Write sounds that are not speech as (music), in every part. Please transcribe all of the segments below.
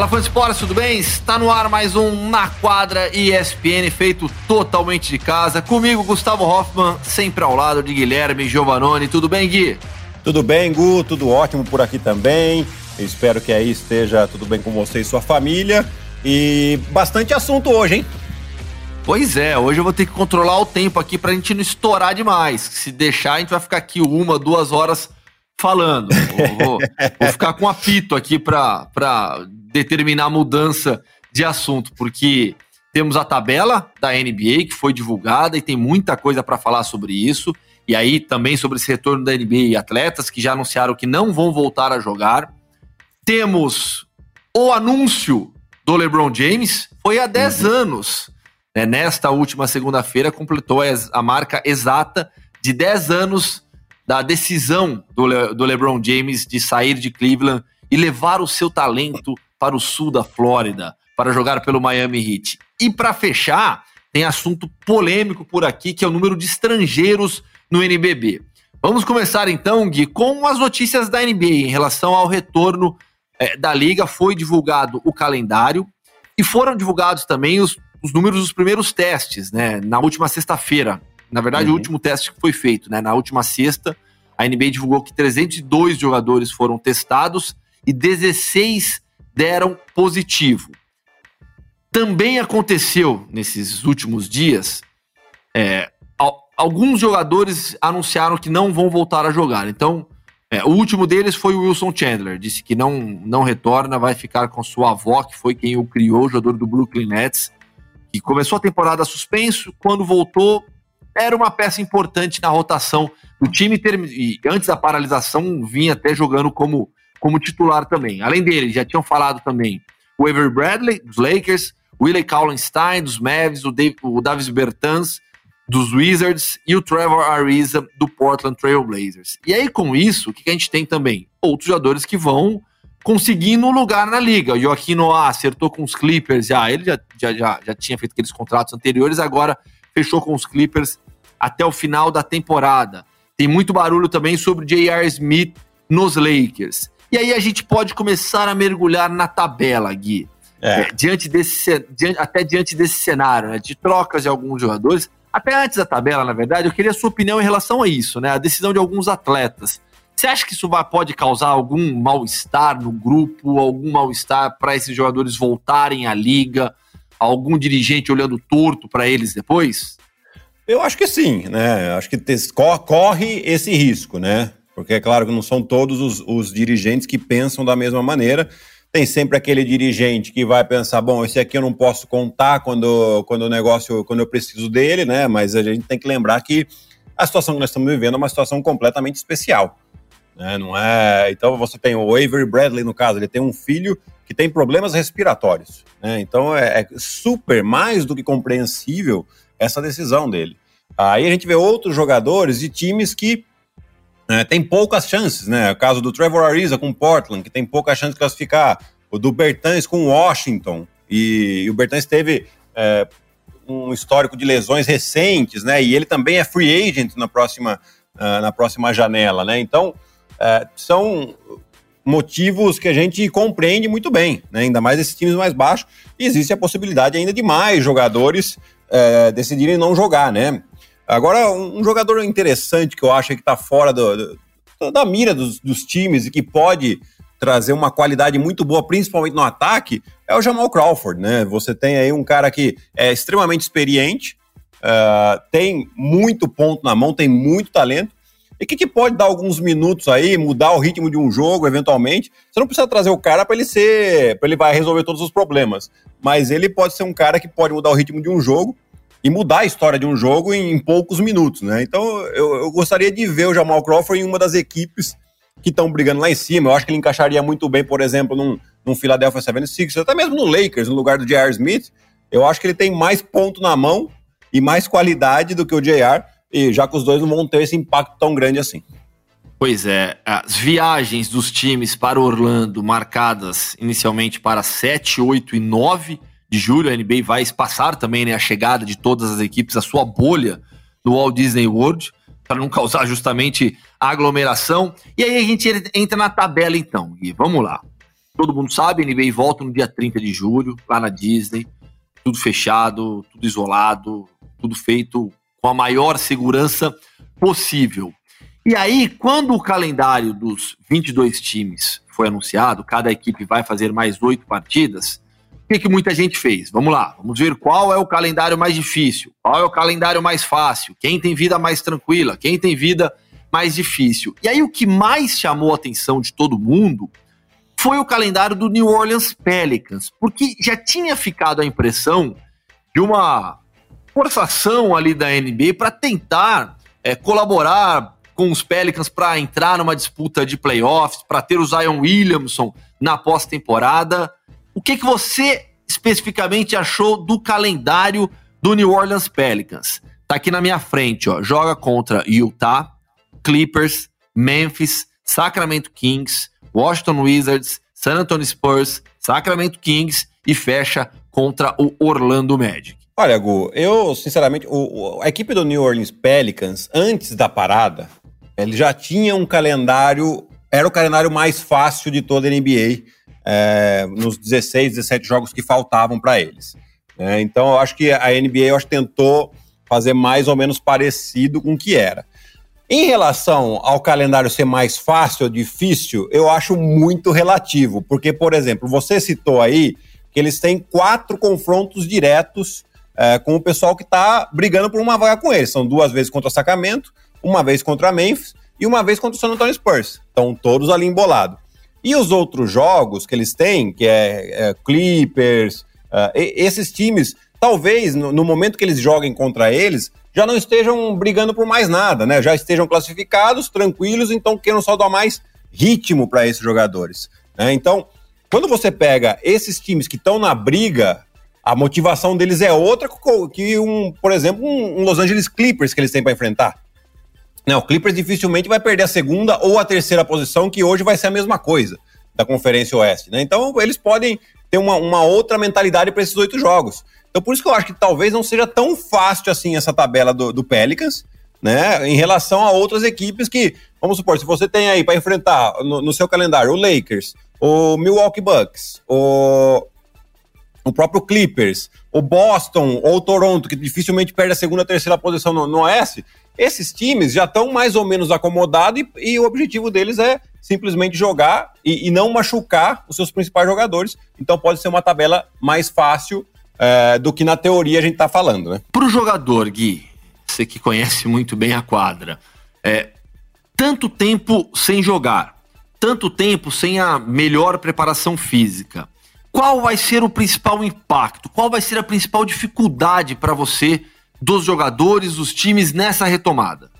Fala fã de esporte, tudo bem? Está no ar mais um Na Quadra ESPN, feito totalmente de casa. Comigo, Gustavo Hoffman, sempre ao lado de Guilherme Giovanoni. Tudo bem, Gui? Tudo bem, Gu, tudo ótimo por aqui também. Eu espero que aí esteja tudo bem com você e sua família. E bastante assunto hoje, hein? Pois é, hoje eu vou ter que controlar o tempo aqui pra gente não estourar demais. Se deixar, a gente vai ficar aqui uma, duas horas falando. Vou, vou, vou ficar com apito aqui pra, pra determinar a mudança de assunto, porque temos a tabela da NBA que foi divulgada e tem muita coisa para falar sobre isso. E aí também sobre esse retorno da NBA e atletas que já anunciaram que não vão voltar a jogar. Temos o anúncio do LeBron James, foi há 10 uhum. anos. Né? Nesta última segunda-feira completou a marca exata de 10 anos da decisão do, Le do LeBron James de sair de Cleveland e levar o seu talento para o sul da Flórida, para jogar pelo Miami Heat. E para fechar, tem assunto polêmico por aqui, que é o número de estrangeiros no NBB. Vamos começar então, Gui, com as notícias da NBA em relação ao retorno é, da liga. Foi divulgado o calendário e foram divulgados também os, os números dos primeiros testes, né? Na última sexta-feira. Na verdade, uhum. o último teste que foi feito, né? Na última sexta, a NBA divulgou que 302 jogadores foram testados e 16 deram positivo. Também aconteceu nesses últimos dias, é, alguns jogadores anunciaram que não vão voltar a jogar. Então, é, o último deles foi o Wilson Chandler, disse que não, não retorna, vai ficar com sua avó, que foi quem o criou, jogador do Brooklyn Nets, que começou a temporada suspenso, quando voltou, era uma peça importante na rotação do time, e antes da paralisação vinha até jogando como como titular também. Além dele, já tinham falado também o Avery Bradley, dos Lakers, o Willie Kallenstein, dos Mavs, o, Dave, o Davis Bertans, dos Wizards, e o Trevor Ariza, do Portland Trail Blazers. E aí, com isso, o que a gente tem também? Outros jogadores que vão conseguindo um lugar na liga. O Joaquim Noah acertou com os Clippers, já, ele já, já, já, já tinha feito aqueles contratos anteriores, agora fechou com os Clippers até o final da temporada. Tem muito barulho também sobre J.R. Smith nos Lakers. E aí a gente pode começar a mergulhar na tabela, Gui. É. É, diante desse, diante, até diante desse cenário, né, de trocas de alguns jogadores. Até antes da tabela, na verdade, eu queria a sua opinião em relação a isso, né? A decisão de alguns atletas. Você acha que isso pode causar algum mal-estar no grupo, algum mal-estar para esses jogadores voltarem à liga, algum dirigente olhando torto para eles depois? Eu acho que sim, né? Acho que corre esse risco, né? Porque é claro que não são todos os, os dirigentes que pensam da mesma maneira. Tem sempre aquele dirigente que vai pensar, bom, esse aqui eu não posso contar quando, quando o negócio, quando eu preciso dele, né? Mas a gente tem que lembrar que a situação que nós estamos vivendo é uma situação completamente especial. Né? Não é. Então você tem o Avery Bradley, no caso, ele tem um filho que tem problemas respiratórios. Né? Então é, é super, mais do que compreensível essa decisão dele. Aí a gente vê outros jogadores de times que né, tem poucas chances, né? O caso do Trevor Ariza com Portland, que tem pouca chance de classificar. O do Bertans com Washington. E, e o Bertans teve é, um histórico de lesões recentes, né? E ele também é free agent na próxima, uh, na próxima janela, né? Então, uh, são motivos que a gente compreende muito bem, né? Ainda mais esses times mais baixos. E existe a possibilidade ainda de mais jogadores uh, decidirem não jogar, né? Agora, um, jogador interessante que eu acho que está fora do, do, da mira dos, dos times e que pode trazer uma qualidade muito boa, principalmente no ataque, é o Jamal Crawford, né? Você tem aí um cara que é extremamente experiente, uh, tem muito ponto na mão, tem muito talento, e que, que, pode dar alguns minutos aí, mudar o ritmo de um jogo, eventualmente. Você não precisa trazer o cara para ele ser, para ele vai resolver todos os problemas, mas ele pode ser um cara que pode mudar o ritmo de um jogo e mudar a história de um jogo em, poucos minutos, né? Então eu, eu, gostaria de ver o Jamal Crawford em uma das equipes que estão brigando lá em cima. Eu acho que ele encaixaria muito bem, por exemplo, num, num Philadelphia 76ers, até mesmo no Lakers, no lugar do J.R. Smith. Eu acho que ele tem mais ponto na mão e mais qualidade do que o J.R., e já que os dois não vão ter esse impacto tão grande assim. Pois é, as viagens dos times para Orlando, marcadas inicialmente para 7, 8 e 9 de julho, a NBA vai espaçar também né, a chegada de todas as equipes, a sua bolha do Walt Disney World, para não causar justamente aglomeração. E aí a gente entra na tabela então, Gui. Vamos lá. todo mundo sabe, a NBA volta no dia 30 de julho, lá na Disney, tudo fechado, tudo isolado, tudo feito com a maior segurança possível. E aí, quando o calendário dos 22 times foi anunciado, cada equipe vai fazer mais oito partidas, que, que muita gente fez? Vamos lá, vamos ver qual é o calendário mais difícil, qual é o calendário mais fácil, quem tem vida mais tranquila, quem tem vida mais difícil. E aí, o que mais chamou a atenção de todo mundo foi o calendário do New Orleans Pelicans, porque já tinha ficado a impressão de uma forçação ali da NBA para tentar é, colaborar com os Pelicans para entrar numa disputa de playoffs, para ter o Zion Williamson na pós-temporada. O que, que você especificamente achou do calendário do New Orleans Pelicans? Tá aqui na minha frente, ó. Joga contra Utah, Clippers, Memphis, Sacramento Kings, Washington Wizards, San Antonio Spurs, Sacramento Kings e fecha contra o Orlando Magic. Olha, Gu, eu, sinceramente, o, a equipe do New Orleans Pelicans, antes da parada, ele já tinha um calendário, era o calendário mais fácil de toda a NBA, é, nos 16, 17 jogos que faltavam para eles. É, então, eu acho que a NBA eu acho, tentou fazer mais ou menos parecido com o que era. Em relação ao calendário ser mais fácil ou difícil, eu acho muito relativo, porque, por exemplo, você citou aí que eles têm quatro confrontos diretos é, com o pessoal que está brigando por uma vaga com eles. São duas vezes contra o Sacramento, uma vez contra Memphis e uma vez contra o San Antonio Spurs. Estão todos ali embolados. E os outros jogos que eles têm, que é, é Clippers, uh, esses times, talvez no, no, momento que eles joguem contra eles, já não estejam brigando por mais nada, né? Já estejam classificados, tranquilos, então queiram só dar mais ritmo para esses jogadores. Né? Então, quando você pega esses times que estão na briga, a motivação deles é outra que, um, por exemplo, um, um Los Angeles Clippers que eles têm para enfrentar. O Clippers dificilmente vai perder a segunda ou a terceira posição, que hoje vai ser a mesma coisa da Conferência Oeste. Né? Então, eles podem ter uma, uma outra mentalidade para esses oito jogos. Então, por isso que eu acho que talvez não seja tão fácil assim essa tabela do, do Pelicans, né? Em relação a outras equipes que, vamos supor, se você tem aí para enfrentar no, no, seu calendário o Lakers, o Milwaukee Bucks, o, o próprio Clippers, o Boston ou o Toronto, que dificilmente perde a segunda, terceira posição no, no Oeste, esses times já estão mais ou menos acomodados e, e, o objetivo deles é simplesmente jogar e, e, não machucar os seus principais jogadores. Então pode ser uma tabela mais fácil é, do que na teoria a gente está falando, né? Para o jogador, Gui, você que conhece muito bem a quadra, é, tanto tempo sem jogar, tanto tempo sem a melhor preparação física, qual vai ser o principal impacto? Qual vai ser a principal dificuldade para você dos jogadores, dos times nessa retomada?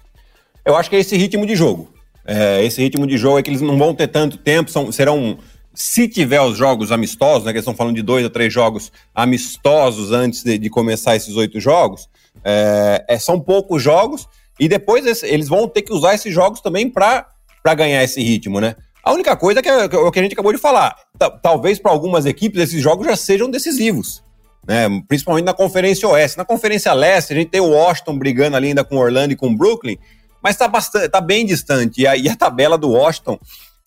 Eu acho que é esse ritmo de jogo. É, esse ritmo de jogo é que eles não vão ter tanto tempo, são, serão se tiver os jogos amistosos, né, que eles estão falando de dois a três jogos amistosos antes de, de começar esses oito jogos, é, é, são poucos jogos e depois esse, eles vão ter que usar esses jogos também para ganhar esse ritmo, né? A única coisa é que é, é o que a gente acabou de falar. Talvez para algumas equipes esses jogos já sejam decisivos, né? Principalmente na Conferência Oeste. Na Conferência Leste, a gente tem o Washington brigando ali ainda com Orlando e com Brooklyn, mas está tá bem distante. E a, e a tabela do Washington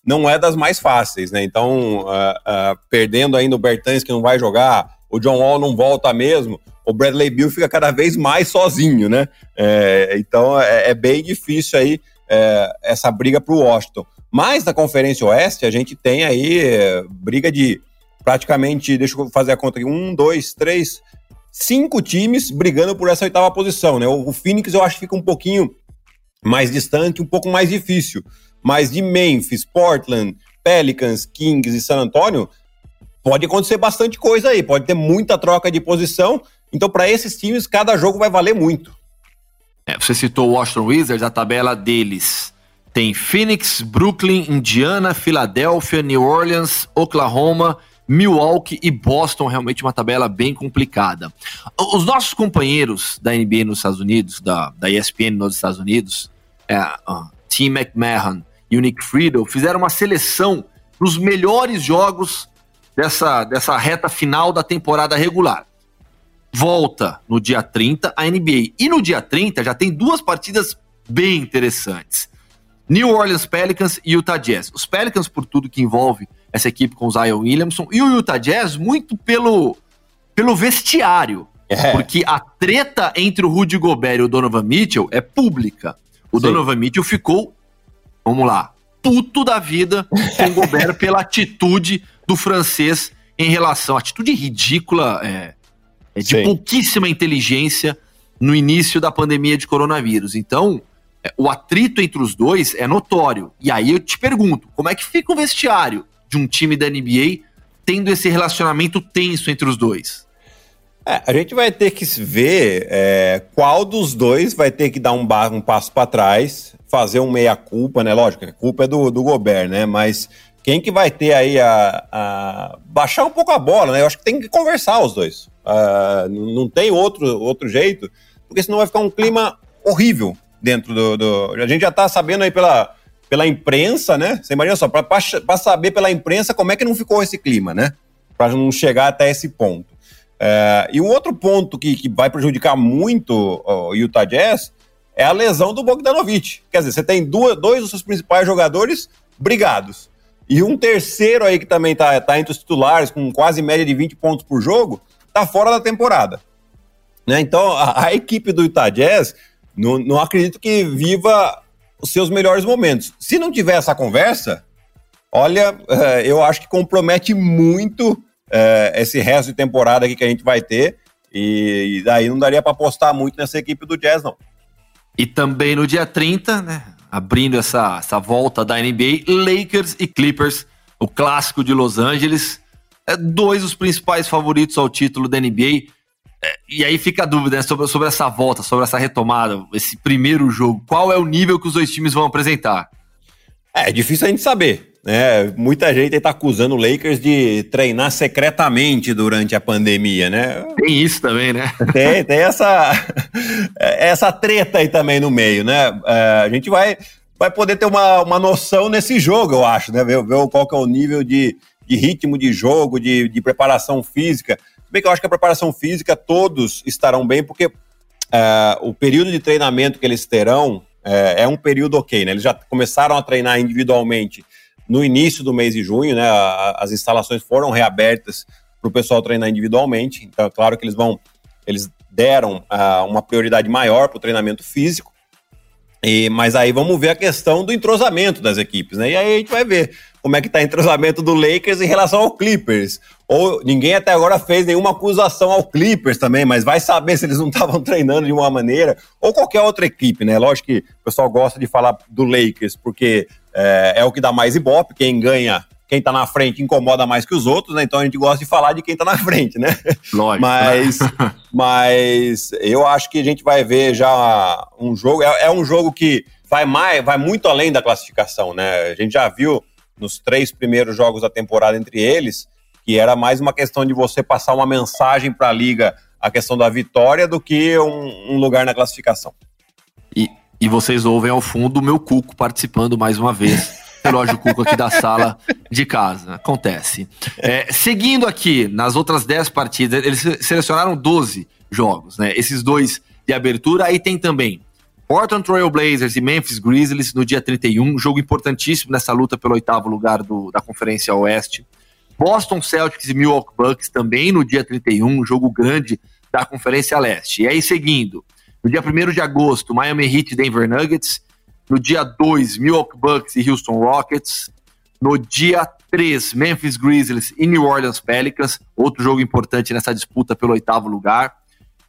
não é das mais fáceis, né? Então, uh, uh, perdendo ainda o Bertans, que não vai jogar, o John Wall não volta mesmo, o Bradley Bill fica cada vez mais sozinho, né? É, então, é, é, bem difícil aí é, essa briga para o Washington. Mas na Conferência Oeste, a gente tem aí é, briga de praticamente, deixa eu fazer a conta aqui, um, dois, três, cinco times brigando por essa oitava posição, né? O, o Phoenix eu acho que fica um pouquinho mais distante, um pouco mais difícil. Mas de Memphis, Portland, Pelicans, Kings e San Antonio, pode acontecer bastante coisa aí, pode ter muita troca de posição. Então, para esses times, cada jogo vai valer muito. É, você citou o Washington Wizards, a tabela deles tem Phoenix, Brooklyn, Indiana, Filadélfia, New Orleans, Oklahoma, Milwaukee e Boston. Realmente uma tabela bem complicada. Os nossos companheiros da NBA nos Estados Unidos, da, da ESPN nos Estados Unidos, é, uh, Tim McMahon e o Nick Friedel fizeram uma seleção dos melhores jogos dessa, dessa reta final da temporada regular. Volta no dia 30 a NBA. E no dia 30 já tem duas partidas bem interessantes. New Orleans Pelicans e Utah Jazz. Os Pelicans, por tudo que envolve essa equipe com o Zion Williamson, e o Utah Jazz muito pelo, pelo vestiário. É. Porque a treta entre o Rudy Gobert e o Donovan Mitchell é pública. O Sim. Donovan Mitchell ficou, vamos lá, puto da vida com o (laughs) Gobert pela atitude do francês em relação. Atitude ridícula, é, é de Sim. pouquíssima inteligência no início da pandemia de coronavírus. Então, é, o atrito entre os dois é notório. E aí eu te pergunto, como é que fica o vestiário de um time da NBA tendo esse relacionamento tenso entre os dois? É, a gente vai ter que ver é, qual dos dois vai ter que dar um, um passo para trás, fazer um meia-culpa, né? Lógico, a culpa é do, do Gobert, né? Mas quem que vai ter aí a, a, baixar um pouco a bola, né? Eu acho que tem que conversar os dois. Uh, não tem outro, outro jeito, porque senão vai ficar um clima horrível dentro do. do... A gente já tá sabendo aí pela, pela imprensa, né? Você imagina só, para saber pela imprensa como é que não ficou esse clima, né? Para não chegar até esse ponto. Uh, e um outro ponto que, que vai prejudicar muito o Utah Jazz é a lesão do Bogdanovich. Quer dizer, você tem duas, dois dos seus principais jogadores brigados. E um terceiro aí que também tá, tá entre os titulares, com quase média de 20 pontos por jogo, tá fora da temporada. Né? Então, a, a, equipe do Utah Jazz, não, não acredito que viva os seus melhores momentos. Se não tiver essa conversa, olha, é, eu acho que compromete muito é, esse resto de temporada aqui que a gente vai ter. E, daí não daria para apostar muito nessa equipe do Jazz, não. E também no dia 30, né? Abrindo essa, essa volta da NBA, Lakers e Clippers, o clássico de Los Angeles. É, dois dos principais favoritos ao título da NBA. É, e aí fica a dúvida né, sobre, sobre essa volta, sobre essa retomada, esse primeiro jogo. Qual é o nível que os dois times vão apresentar? É, é difícil a gente saber. É, muita gente está acusando o Lakers de treinar secretamente durante a pandemia, né? Tem isso também, né? Tem, tem essa, (laughs) essa treta aí também no meio, né? É, a gente vai, vai poder ter uma, uma noção nesse jogo, eu acho, né? Ver, ver qual que é o nível de, de ritmo de jogo, de, de preparação física. Bem que eu acho que a preparação física todos estarão bem, porque é, o período de treinamento que eles terão é, é um período ok, né? Eles já começaram a treinar individualmente no início do mês de junho, né? As instalações foram reabertas para o pessoal treinar individualmente. Então, é claro que eles vão, eles deram uh, uma prioridade maior para o treinamento físico. E, mas aí vamos ver a questão do entrosamento das equipes, né? E aí a gente vai ver como é que está o entrosamento do Lakers em relação ao Clippers. Ou ninguém até agora fez nenhuma acusação ao Clippers também, mas vai saber se eles não estavam (laughs) treinando de uma maneira, ou qualquer outra equipe, né? Lógico que o pessoal gosta de falar do Lakers, porque é, é o que dá mais ibope, quem ganha quem tá na frente incomoda mais que os outros, né? Então a gente gosta de falar de quem tá na (laughs) frente, né? Lógico. Mas, (laughs) mas eu acho que a gente vai ver já um jogo. É, é, um jogo que vai mais, vai muito além da classificação, né? A gente já viu nos três primeiros jogos da temporada entre eles que era mais uma questão de você passar uma mensagem para a liga, a questão da vitória, do que um, um lugar na classificação. E, e vocês ouvem ao fundo o meu Cuco participando mais uma vez. relógio Cuco aqui da sala de casa. Acontece. É, seguindo aqui, nas outras 10 partidas, eles selecionaram 12 jogos, né? Esses dois de abertura. Aí tem também Portland Trail Blazers e Memphis Grizzlies no dia 31, jogo importantíssimo nessa luta pelo oitavo lugar do, da Conferência Oeste. Boston Celtics e Milwaukee Bucks também no dia 31, jogo grande da Conferência Leste. E aí, seguindo, no dia 1 de agosto, Miami Heat e Denver Nuggets. No dia 2, Milwaukee Bucks e Houston Rockets. No dia 3, Memphis Grizzlies e New Orleans Pelicans. Outro jogo importante nessa disputa pelo oitavo lugar.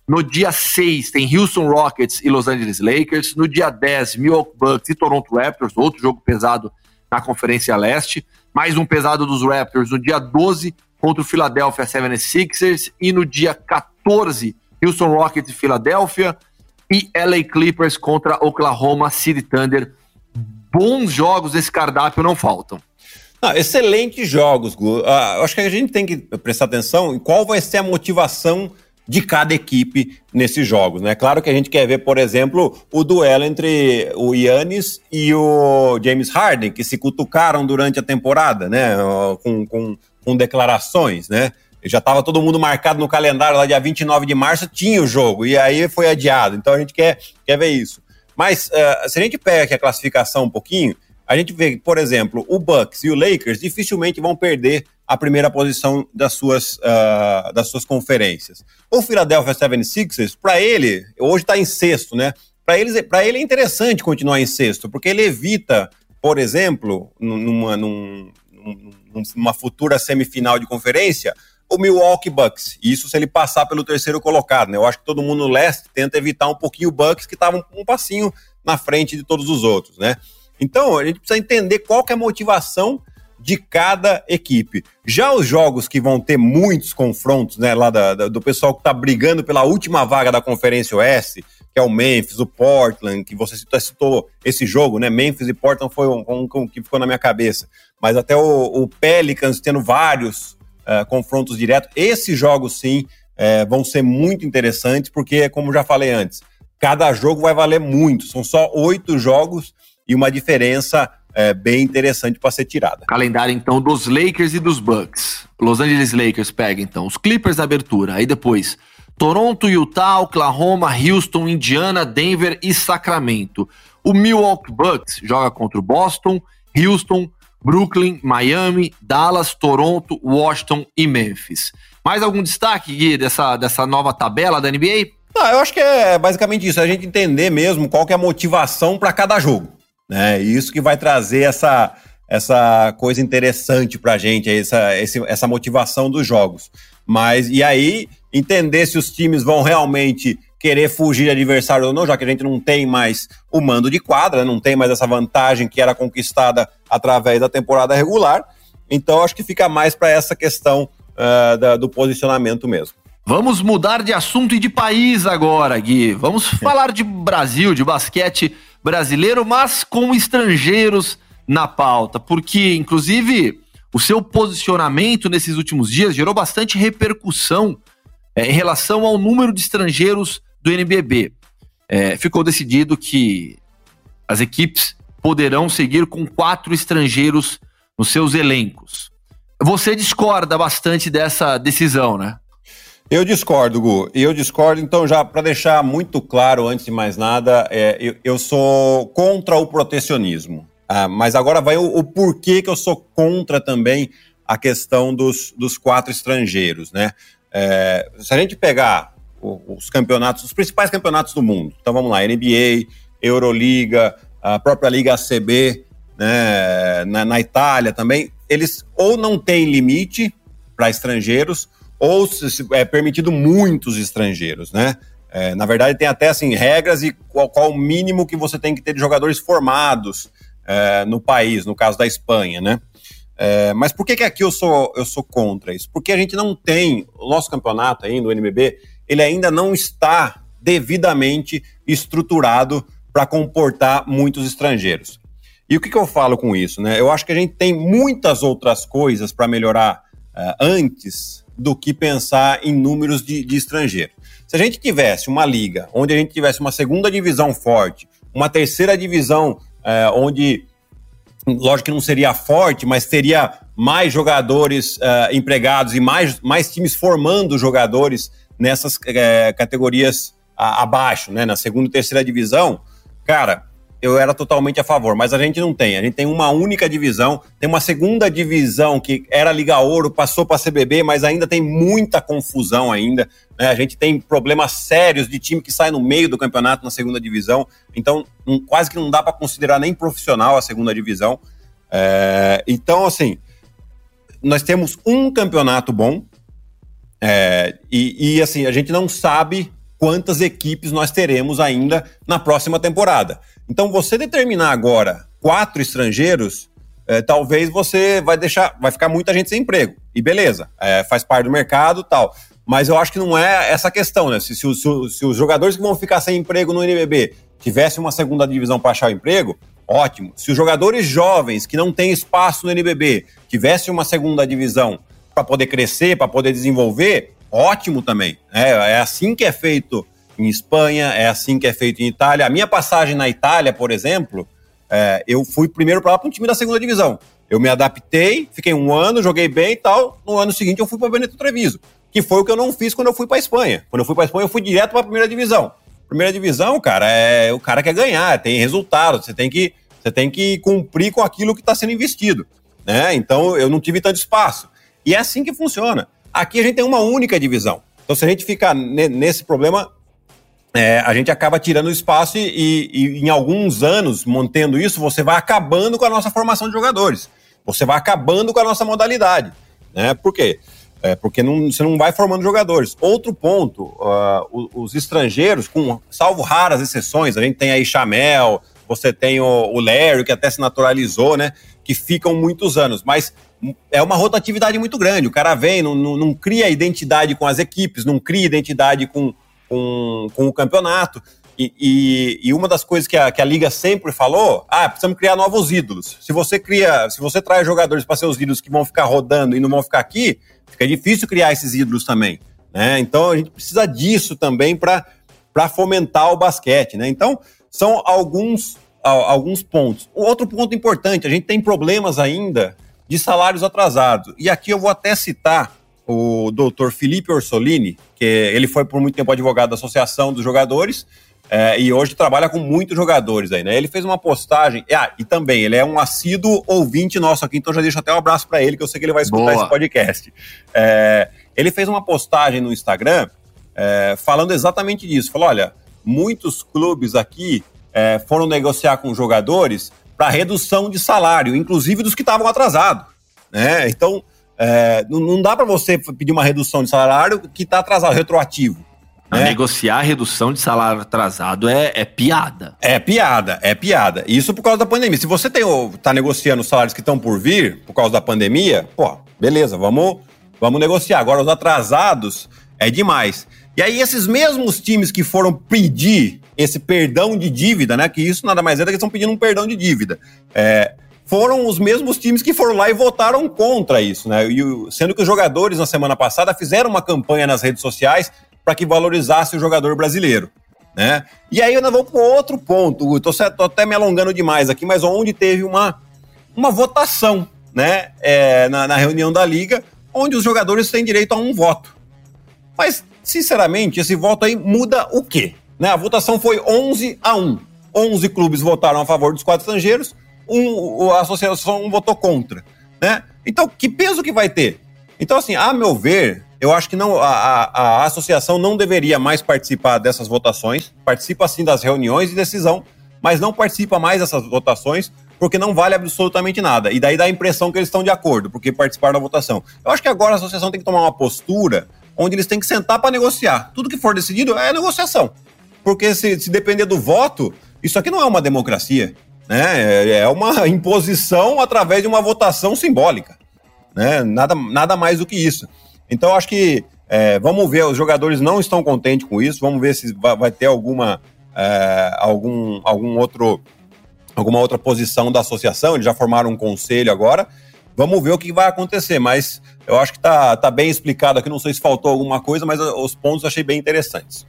No dia 6, tem Houston Rockets e Los Angeles Lakers. No dia 10, Milwaukee Bucks e Toronto Raptors. Outro jogo pesado na Conferência Leste. Mais um pesado dos Raptors no dia 12 contra o Philadelphia 76ers. E no dia 14, Houston Rockets e Philadelphia e LA Clippers contra Oklahoma City Thunder. Bons jogos desse cardápio não faltam. Ah, excelentes jogos, Gu. Ah, acho que a gente tem que prestar atenção em qual vai ser a motivação de cada equipe nesses jogos, né? Claro que a gente quer ver, por exemplo, o duelo entre o Yannis e o James Harden, que se cutucaram durante a temporada, né? Com, com, com declarações, né? já estava todo mundo marcado no calendário lá dia 29 de março, tinha o jogo, e aí foi adiado. Então a gente quer, quer ver isso. Mas uh, se a gente pega aqui a classificação um pouquinho, a gente vê, por exemplo, o Bucks e o Lakers dificilmente vão perder a primeira posição das suas, uh, das suas conferências. O Philadelphia 76ers, para ele, hoje está em sexto, né? Para ele, ele é interessante continuar em sexto, porque ele evita, por exemplo, numa, num, numa futura semifinal de conferência, o Milwaukee Bucks. Isso se ele passar pelo terceiro colocado, né? Eu acho que todo mundo no leste tenta evitar um pouquinho o Bucks, que estava um, um passinho na frente de todos os outros, né? Então, a gente precisa entender qual que é a motivação de cada equipe. Já os jogos que vão ter muitos confrontos, né, lá da, da, do pessoal que está brigando pela última vaga da Conferência Oeste, que é o Memphis, o Portland, que você citou, citou esse jogo, né? Memphis e Portland foi um, um, um, que ficou na minha cabeça. Mas até o, o Pelicans tendo vários uh, confrontos diretos. Esses jogos, sim, uh, vão ser muito interessantes, porque, como já falei antes, cada jogo vai valer muito. São só oito jogos e uma diferença é, bem interessante para ser tirada. Calendário, então, dos Lakers e dos Bucks. Los Angeles Lakers pega, então, os Clippers na abertura. Aí depois, Toronto, Utah, Oklahoma, Houston, Indiana, Denver e Sacramento. O Milwaukee Bucks joga contra o Boston, Houston, Brooklyn, Miami, Dallas, Toronto, Washington e Memphis. Mais algum destaque, Gui, dessa, dessa nova tabela da NBA? Não, eu acho que é basicamente isso, a gente entender mesmo qual que é a motivação para cada jogo. Né? Isso que vai trazer essa, essa coisa interessante para a gente, essa, esse, essa motivação dos jogos. Mas, e aí, entender se os times vão realmente querer fugir de adversário ou não, já que a gente não tem mais o mando de quadra, não tem mais essa vantagem que era conquistada através da temporada regular. Então, acho que fica mais para essa questão uh, da, do posicionamento mesmo. Vamos mudar de assunto e de país agora, Gui. Vamos falar de Brasil, de basquete brasileiro, mas com estrangeiros na pauta, porque, inclusive, o seu posicionamento nesses últimos dias gerou bastante repercussão é, em relação ao número de estrangeiros do NBB. É, ficou decidido que as equipes poderão seguir com quatro estrangeiros nos seus elencos. Você discorda bastante dessa decisão, né? Eu discordo, Gu. Eu discordo, então, já para deixar muito claro, antes de mais nada, é, eu, eu, sou contra o protecionismo. Ah, mas agora vai o, o, porquê que eu sou contra também a questão dos, dos quatro estrangeiros, né? É, se a gente pegar os campeonatos, os principais campeonatos do mundo. Então vamos lá, NBA, Euroliga, a própria Liga ACB, né, na, na Itália também, eles ou não têm limite para estrangeiros, ou se, é permitido muitos estrangeiros, né? É, na verdade, tem até assim regras e qual, qual, o mínimo que você tem que ter de jogadores formados é, no país, no caso da Espanha, né? É, mas por que, que aqui eu sou, eu sou contra isso? Porque a gente não tem, o nosso campeonato aí no NBB, ele ainda não está devidamente estruturado para comportar muitos estrangeiros. E o que, que, eu falo com isso? Né? Eu acho que a gente tem muitas outras coisas para melhorar uh, antes do que pensar em números de, de estrangeiros. Se a gente tivesse uma liga onde a gente tivesse uma segunda divisão forte, uma terceira divisão uh, onde, lógico que não seria forte, mas teria mais jogadores uh, empregados e mais, mais times formando jogadores nessas é, categorias a, abaixo, né? Na segunda e terceira divisão, cara, eu era totalmente a favor, mas a gente não tem. A gente tem uma única divisão, tem uma segunda divisão que era Liga Ouro, passou para CBB, mas ainda tem muita confusão ainda. Né? A gente tem problemas sérios de time que sai no meio do campeonato na segunda divisão, então um, quase que não dá para considerar nem profissional a segunda divisão. É, então, assim, nós temos um campeonato bom, é, e, e, assim, a gente não sabe quantas equipes nós teremos ainda na próxima temporada. Então, você determinar agora quatro estrangeiros, é, talvez você vai deixar, vai ficar muita gente sem emprego. E beleza, é, faz parte do mercado tal. Mas eu acho que não é essa questão, né? Se, se, se, se os jogadores que vão ficar sem emprego no NBB tivessem uma segunda divisão para achar o emprego, ótimo. Se os jogadores jovens que não têm espaço no NBB tivessem uma segunda divisão para poder crescer, para poder desenvolver, ótimo também. É, é assim que é feito em Espanha, é assim que é feito em Itália. A minha passagem na Itália, por exemplo, é, eu fui primeiro para um time da segunda divisão. Eu me adaptei, fiquei um ano, joguei bem e tal. No ano seguinte eu fui para Benito Treviso, que foi o que eu não fiz quando eu fui para Espanha. Quando eu fui para Espanha, eu fui direto para a primeira divisão. Primeira divisão, cara, é o cara quer ganhar, tem resultado, você tem que Você tem que cumprir com aquilo que está sendo investido. Né? Então eu não tive tanto espaço. E é assim que funciona. Aqui a gente tem uma única divisão. Então, se a gente ficar nesse problema, é, a gente acaba tirando espaço e, e, e, em alguns anos, mantendo isso, você vai acabando com a nossa formação de jogadores. Você vai acabando com a nossa modalidade. Né? Por quê? É, porque não, você não vai formando jogadores. Outro ponto, uh, os, os, estrangeiros, com salvo raras exceções, a gente tem aí Chamel, você tem o, o Larry, que até se naturalizou, né? Que ficam muitos anos. Mas é uma rotatividade muito grande. O cara vem, não, não, não cria identidade com as equipes, não cria identidade com, com, com o campeonato. E, e, e, uma das coisas que a, que a Liga sempre falou, ah, precisamos criar novos ídolos. Se você cria, se você traz jogadores para ser os ídolos que vão ficar rodando e não vão ficar aqui, fica difícil criar esses ídolos também. Né? Então a gente precisa disso também para fomentar o basquete. Né? Então, são alguns, alguns pontos. Outro ponto importante, a gente tem problemas ainda de salários atrasados. E aqui eu vou até citar o doutor Felipe Orsolini, que ele foi por muito tempo advogado da Associação dos Jogadores, é, e hoje trabalha com muitos jogadores aí, né? Ele fez uma postagem. Ah, e também, ele é um assíduo ouvinte nosso aqui, então já deixo até um abraço para ele, que eu sei que ele vai escutar Boa. esse podcast. É, ele fez uma postagem no Instagram é, falando exatamente disso. Falou: olha, muitos clubes aqui foram negociar com jogadores para redução de salário, inclusive dos que estavam atrasados. Né? Então, é, não, não, dá para você pedir uma redução de salário que está atrasado, retroativo. Né? Negociar redução de salário atrasado é, é, piada. É piada, é piada. Isso por causa da pandemia. Se você tem, tá negociando os salários que estão por vir por causa da pandemia, pô, beleza, vamos, vamos negociar. Agora, os atrasados é demais. E aí, esses mesmos times que foram pedir esse perdão de dívida, né? Que isso nada mais é do que eles estão pedindo um perdão de dívida. É, foram os mesmos times que foram lá e votaram contra isso, né? E, sendo que os jogadores na semana passada fizeram uma campanha nas redes sociais para que valorizasse o jogador brasileiro. Né? E aí eu vou para outro ponto, estou até me alongando demais aqui, mas onde teve uma, uma votação né? É, na, na reunião da Liga, onde os jogadores têm direito a um voto. Mas, sinceramente, esse voto aí muda o quê? Né? A votação foi 11 a 1. 11 clubes votaram a favor dos quatro estrangeiros, um, a associação votou contra. Né? Então, que peso que vai ter? Então, assim, a meu ver, eu acho que não, a, a, a associação não deveria mais participar dessas votações, participa sim das reuniões de decisão, mas não participa mais dessas votações, porque não vale absolutamente nada. E daí dá a impressão que eles estão de acordo, porque participaram da votação. Eu acho que agora a associação tem que tomar uma postura onde eles têm que sentar para negociar. Tudo que for decidido é negociação. Porque se, se depender do voto, isso aqui não é uma democracia. Né? É, é uma imposição através de uma votação simbólica. Né? Nada, nada mais do que isso. Então, acho que é, vamos ver, os jogadores não estão contentes com isso, vamos ver se vai, ter alguma, é, algum, algum outro, alguma outra posição da associação, eles já formaram um conselho agora, vamos ver o que vai acontecer, mas eu acho que está tá bem explicado aqui, não sei se faltou alguma coisa, mas os pontos eu achei bem interessantes.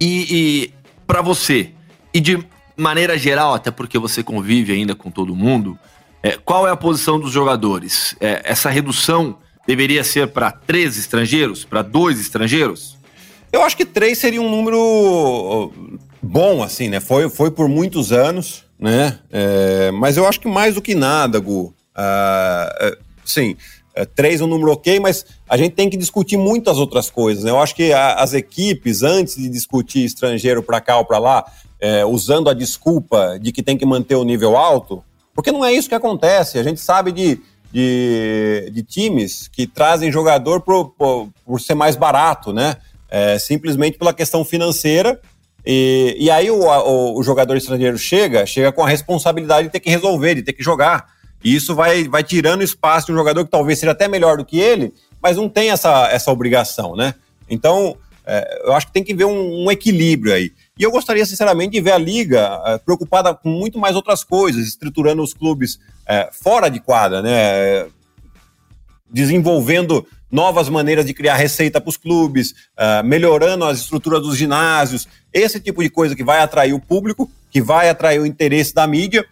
E, e para você, e de maneira geral, até porque você convive ainda com todo mundo, é, qual é a posição dos jogadores? É, essa redução deveria ser para três estrangeiros, para dois estrangeiros? Eu acho que três seria um número bom, assim, né? Foi, foi por muitos anos, né? É, mas eu acho que mais do que nada, Gu, uh, sim, é, três é um número ok, mas a gente tem que discutir muitas outras coisas. Né? Eu acho que a, as equipes, antes de discutir estrangeiro para cá ou para lá, é, usando a desculpa de que tem que manter o nível alto, porque não é isso que acontece. A gente sabe de, de, de times que trazem jogador por, por, por ser mais barato, né? É, simplesmente pela questão financeira. E, e aí o, o, o jogador estrangeiro chega, chega com a responsabilidade de ter que resolver, de ter que jogar. E isso vai, vai tirando espaço de um jogador que talvez seja até melhor do que ele, mas não tem essa, essa obrigação, né? Então, é, eu acho que tem que ver um, um, equilíbrio aí. E eu gostaria, sinceramente, de ver a Liga é, preocupada com muito mais outras coisas, estruturando os clubes é, fora de quadra, né? Desenvolvendo novas maneiras de criar receita para os clubes, é, melhorando as estruturas dos ginásios, esse tipo de coisa que vai atrair o público, que vai atrair o interesse da mídia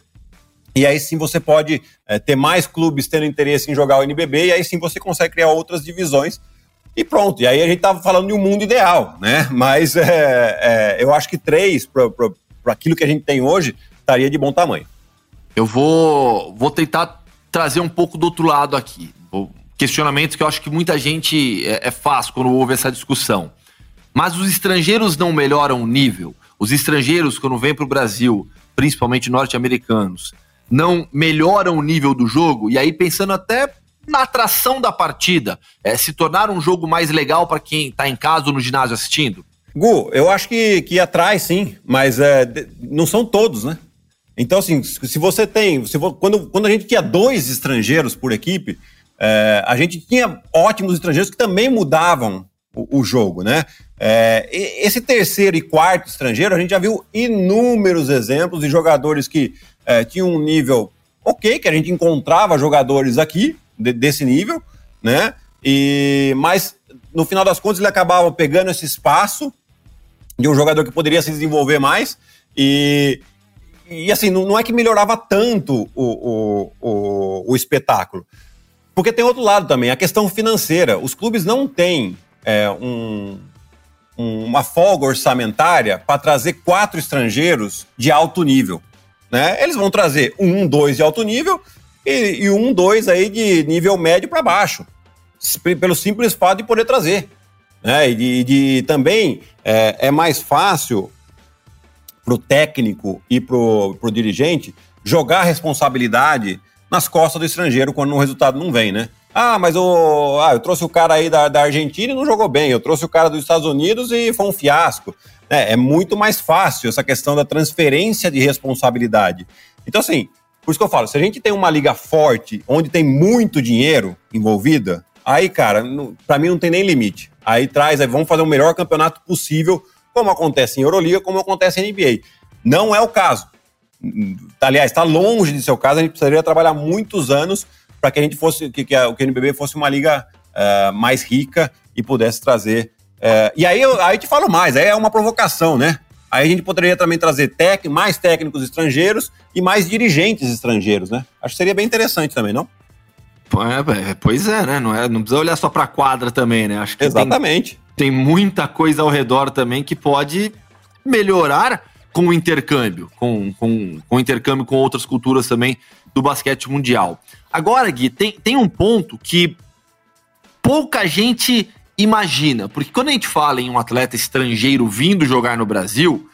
e aí sim você pode ter mais clubes tendo interesse em jogar o NBB, e aí sim você consegue criar outras divisões. E pronto, e aí a gente estava falando de um mundo ideal, né? Mas é, é, eu acho que três, para aquilo que a gente tem hoje, estaria de bom tamanho. Eu vou, vou tentar trazer um pouco do outro lado aqui. Questionamentos que eu acho que muita gente é, é fácil quando ouve essa discussão. Mas os estrangeiros não melhoram o nível. Os estrangeiros, quando vêm para o Brasil, principalmente norte-americanos, não melhoram o nível do jogo. E aí, pensando até na atração da partida, é, se tornar um jogo mais legal para quem está em casa ou no ginásio assistindo? Gu, eu acho que, que atrai sim, mas é, não são todos, né? Então, assim, se você tem. Se quando, quando a gente tinha dois estrangeiros por equipe, é, a gente tinha ótimos estrangeiros que também mudavam o, o jogo, né? É, esse terceiro e quarto estrangeiro, a gente já viu inúmeros exemplos de jogadores que é, tinham um nível ok, que a gente encontrava jogadores aqui de, desse nível, né? E, mas no final das contas ele acabava pegando esse espaço de um jogador que poderia se desenvolver mais e, e assim, não, não é que melhorava tanto o, o, o, o espetáculo. Porque tem outro lado também, a questão financeira. Os clubes não têm é, um, uma folga orçamentária para trazer quatro estrangeiros de alto nível. Né? Eles vão trazer um, dois de alto nível e, e um, dois aí de nível médio para baixo, pelo simples fato de poder trazer. Né? E de, de também é, é, mais fácil para o técnico e para o dirigente jogar a responsabilidade nas costas do estrangeiro quando o resultado não vem, né? Ah, mas o, ah, eu trouxe o cara aí da, da Argentina e não jogou bem. Eu trouxe o cara dos Estados Unidos e foi um fiasco. É, é muito mais fácil essa questão da transferência de responsabilidade. Então, assim, por isso que eu falo, se a gente tem uma liga forte, onde tem muito dinheiro envolvida, aí, cara, para mim não tem nem limite. Aí traz, aí vamos fazer o melhor campeonato possível, como acontece em Euroliga, como acontece em NBA. Não é o caso. Aliás, está longe de ser o caso, a gente precisaria trabalhar muitos anos para que a gente fosse, que, que, a, que o NBB fosse uma liga uh, mais rica e pudesse trazer. Uh, e aí eu aí te falo mais, aí é uma provocação, né? Aí a gente poderia também trazer tec, mais técnicos estrangeiros e mais dirigentes estrangeiros, né? Acho que seria bem interessante também, não? É, é, pois é, né? Não, é, não precisa olhar só para a quadra também, né? Acho que Exatamente. Tem, tem muita coisa ao redor também que pode melhorar com o intercâmbio, com, com, com o intercâmbio com outras culturas também do basquete mundial. Agora, Gui, tem, tem um ponto que pouca gente imagina, porque quando a gente fala em um atleta estrangeiro vindo jogar no Brasil,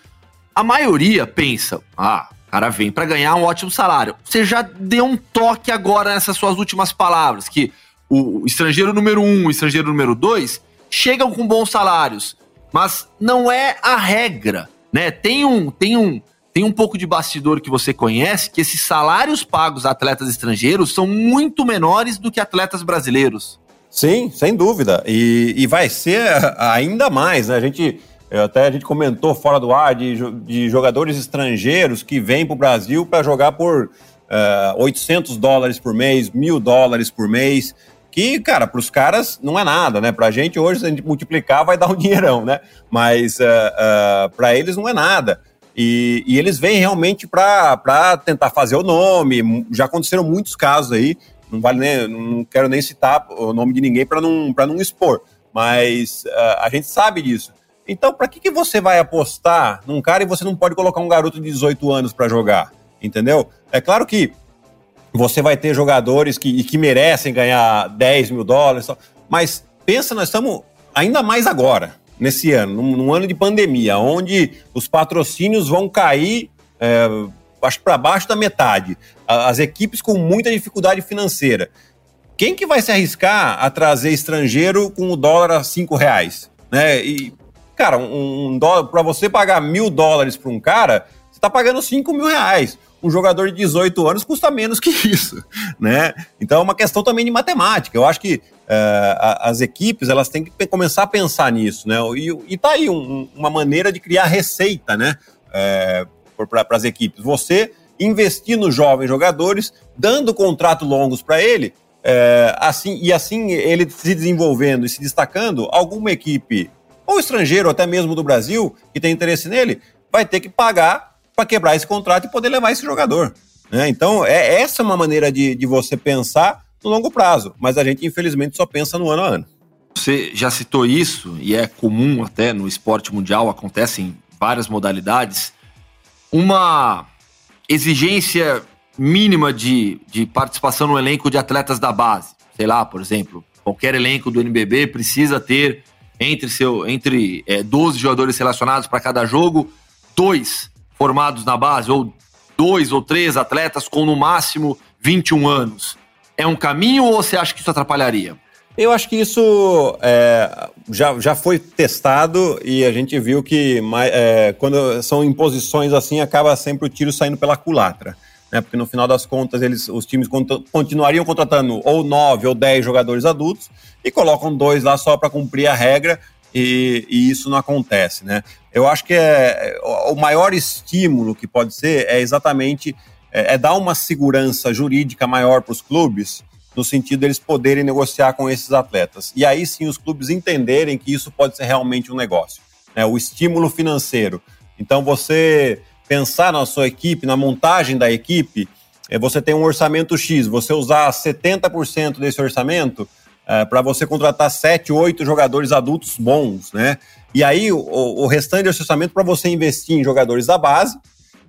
a maioria pensa: ah, o cara vem para ganhar um ótimo salário. Você já deu um toque agora nessas suas últimas palavras, que o estrangeiro número um, o estrangeiro número dois chegam com bons salários, mas não é a regra, né? Tem um, tem um, tem um pouco de bastidor que você conhece que esses salários pagos a atletas estrangeiros são muito menores do que atletas brasileiros. Sim, sem dúvida. E, e vai ser ainda mais, né? A gente até a gente comentou fora do ar de, de jogadores estrangeiros que vêm para o Brasil para jogar por uh, eh, 800 dólares por mês, mil dólares por mês. Que, cara, para os caras não é nada, né? Para a gente hoje, se a gente multiplicar, vai dar um (laughs) dinheirão, né? Mas uh, uh, para eles não é nada. E, e eles vêm realmente para tentar fazer o nome. Já aconteceram muitos casos aí não vale nem, não quero nem citar o nome de ninguém para não, não expor, mas uh, a gente sabe disso. Então, para que, que você vai apostar num cara e você não pode colocar um garoto de 18 anos para jogar? Entendeu? É claro que você vai ter jogadores que, que merecem ganhar 10 mil dólares, mas pensa, nós estamos ainda mais agora, nesse ano, num, num ano de pandemia, onde os patrocínios vão cair. É, acho para baixo da metade. As equipes com muita dificuldade financeira. Quem que vai se arriscar a trazer estrangeiro com o dólar a cinco reais? Né? E, cara, um, um dólar para você pagar mil dólares para um cara, você está pagando cinco mil reais. Um jogador de 18 anos custa menos que isso, (laughs) né? Então é uma questão também de matemática. Eu acho que uh, as equipes elas têm que começar a pensar nisso, né? E, e tá aí um, uma maneira de criar receita, né? Uh, para as equipes. Você investir nos jovens jogadores, dando contratos longos para ele, é, assim e assim ele se desenvolvendo e se destacando, alguma equipe, ou estrangeiro, ou até mesmo do Brasil, que tem interesse nele, vai ter que pagar para quebrar esse contrato e poder levar esse jogador. Né? Então, é essa é uma maneira de, de você pensar no longo prazo, mas a gente, infelizmente, só pensa no ano a ano. Você já citou isso, e é comum até no esporte mundial, acontece em várias modalidades uma exigência mínima de, de participação no elenco de atletas da base. Sei lá, por exemplo, qualquer elenco do NBB precisa ter entre, seu, entre é, 12 jogadores selecionados para cada jogo, dois formados na base, ou dois ou três atletas com no máximo 21 anos. É um caminho ou você acha que isso atrapalharia? Eu acho que isso é, já, já foi testado e a gente viu que é, quando são imposições assim, acaba sempre o tiro saindo pela culatra. Né? Porque no final das contas, eles, os times continuariam contratando ou nove ou dez jogadores adultos e colocam dois lá só para cumprir a regra e, e, isso não acontece. Né? Eu acho que é, o maior estímulo que pode ser é exatamente é, é dar uma segurança jurídica maior para os clubes no sentido deles poderem negociar com esses atletas. E aí sim os clubes entenderem que isso pode ser realmente um negócio. Né? O estímulo financeiro. Então você pensar na sua equipe, na montagem da equipe, é, você tem um orçamento X, você usar 70% desse orçamento é, para você contratar 7, 8 jogadores adultos bons, né? E aí o, o restante desse orçamento para você investir em jogadores da base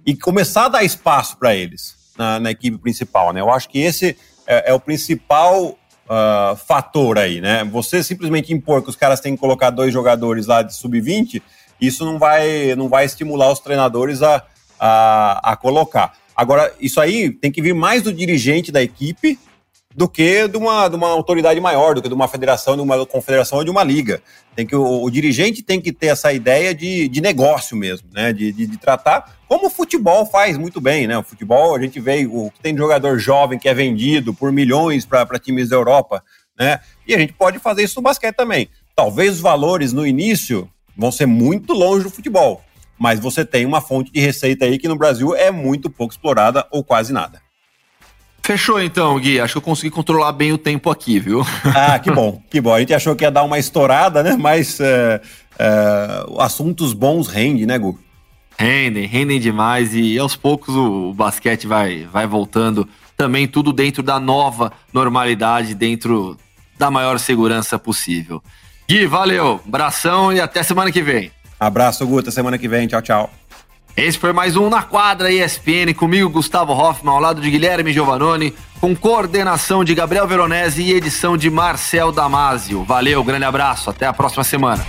e começar a dar espaço para eles na, na, equipe principal, né? Eu acho que esse é, é o principal uh, fator aí, né? Você simplesmente impor que os caras têm que colocar dois jogadores lá de sub-20, isso não vai, não vai estimular os treinadores a, a, a colocar. Agora, isso aí tem que vir mais do dirigente da equipe do que de uma, de uma autoridade maior, do que de uma federação, de uma confederação ou de uma liga. Tem que, o, o dirigente tem que ter essa ideia de, de negócio mesmo, né? De, de, de, tratar como o futebol faz muito bem, né? O futebol, a gente vê o que tem de jogador jovem que é vendido por milhões para times da Europa, né? E a gente pode fazer isso no basquete também. Talvez os valores no início vão ser muito longe do futebol, mas você tem uma fonte de receita aí que no Brasil é muito pouco explorada ou quase nada. Fechou então, Gui. Acho que eu consegui controlar bem o tempo aqui, viu? Ah, que bom, que bom. A gente achou que ia dar uma estourada, né? Mas é, é, assuntos bons rendem, né, Gu? Rendem, rendem demais e aos poucos o, o basquete vai, vai voltando. Também tudo dentro da nova normalidade, dentro da maior segurança possível. Gui, valeu, abração e até semana que vem. Abraço, Gu, até semana que vem. Tchau, tchau. Esse foi mais um Na Quadra ESPN, comigo Gustavo Hoffman, ao lado de Guilherme Giovanoni, com coordenação de Gabriel Veronese e edição de Marcel Damasio. Valeu, grande abraço, até a próxima semana.